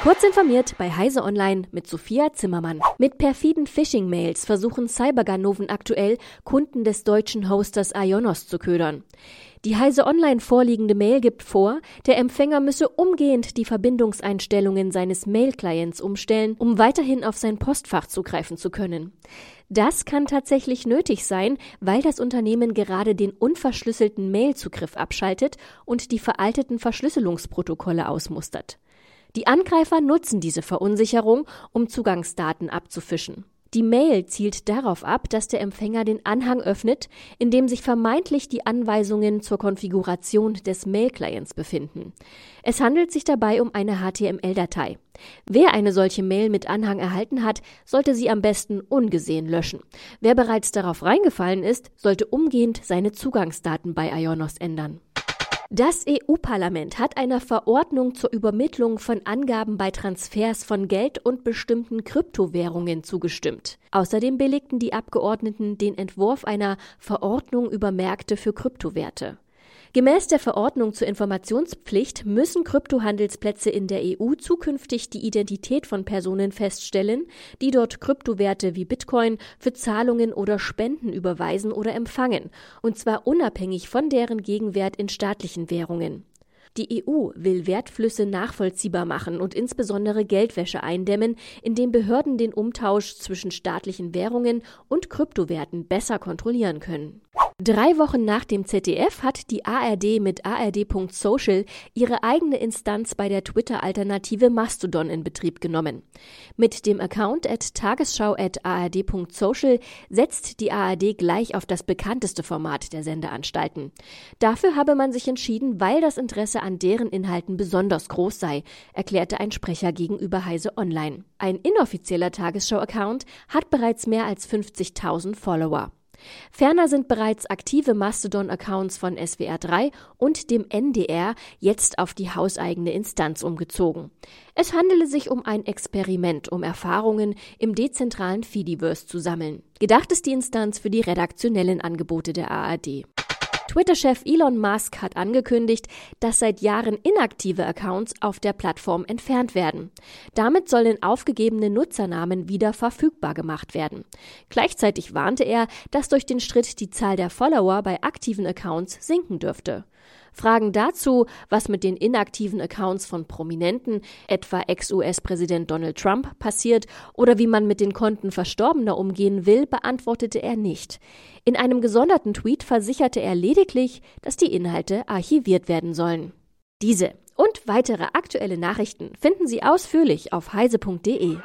Kurz informiert bei Heise Online mit Sophia Zimmermann. Mit perfiden Phishing-Mails versuchen Cyberganoven aktuell, Kunden des deutschen Hosters Ionos zu ködern. Die Heise Online vorliegende Mail gibt vor, der Empfänger müsse umgehend die Verbindungseinstellungen seines Mail-Clients umstellen, um weiterhin auf sein Postfach zugreifen zu können. Das kann tatsächlich nötig sein, weil das Unternehmen gerade den unverschlüsselten Mail-Zugriff abschaltet und die veralteten Verschlüsselungsprotokolle ausmustert. Die Angreifer nutzen diese Verunsicherung, um Zugangsdaten abzufischen. Die Mail zielt darauf ab, dass der Empfänger den Anhang öffnet, in dem sich vermeintlich die Anweisungen zur Konfiguration des Mail-Clients befinden. Es handelt sich dabei um eine HTML-Datei. Wer eine solche Mail mit Anhang erhalten hat, sollte sie am besten ungesehen löschen. Wer bereits darauf reingefallen ist, sollte umgehend seine Zugangsdaten bei Ionos ändern. Das EU-Parlament hat einer Verordnung zur Übermittlung von Angaben bei Transfers von Geld und bestimmten Kryptowährungen zugestimmt. Außerdem billigten die Abgeordneten den Entwurf einer Verordnung über Märkte für Kryptowerte. Gemäß der Verordnung zur Informationspflicht müssen Kryptohandelsplätze in der EU zukünftig die Identität von Personen feststellen, die dort Kryptowerte wie Bitcoin für Zahlungen oder Spenden überweisen oder empfangen, und zwar unabhängig von deren Gegenwert in staatlichen Währungen. Die EU will Wertflüsse nachvollziehbar machen und insbesondere Geldwäsche eindämmen, indem Behörden den Umtausch zwischen staatlichen Währungen und Kryptowerten besser kontrollieren können. Drei Wochen nach dem ZDF hat die ARD mit ard.social ihre eigene Instanz bei der Twitter-Alternative Mastodon in Betrieb genommen. Mit dem Account at tagesschau at ard.social setzt die ARD gleich auf das bekannteste Format der Sendeanstalten. Dafür habe man sich entschieden, weil das Interesse an deren Inhalten besonders groß sei, erklärte ein Sprecher gegenüber Heise Online. Ein inoffizieller Tagesschau-Account hat bereits mehr als 50.000 Follower. Ferner sind bereits aktive Mastodon-Accounts von SWR3 und dem NDR jetzt auf die hauseigene Instanz umgezogen. Es handele sich um ein Experiment, um Erfahrungen im dezentralen Fediverse zu sammeln. Gedacht ist die Instanz für die redaktionellen Angebote der ARD. Twitter-Chef Elon Musk hat angekündigt, dass seit Jahren inaktive Accounts auf der Plattform entfernt werden. Damit sollen aufgegebene Nutzernamen wieder verfügbar gemacht werden. Gleichzeitig warnte er, dass durch den Schritt die Zahl der Follower bei aktiven Accounts sinken dürfte. Fragen dazu, was mit den inaktiven Accounts von Prominenten, etwa Ex-US-Präsident Donald Trump, passiert oder wie man mit den Konten Verstorbener umgehen will, beantwortete er nicht. In einem gesonderten Tweet versicherte er lediglich, dass die Inhalte archiviert werden sollen. Diese und weitere aktuelle Nachrichten finden Sie ausführlich auf heise.de.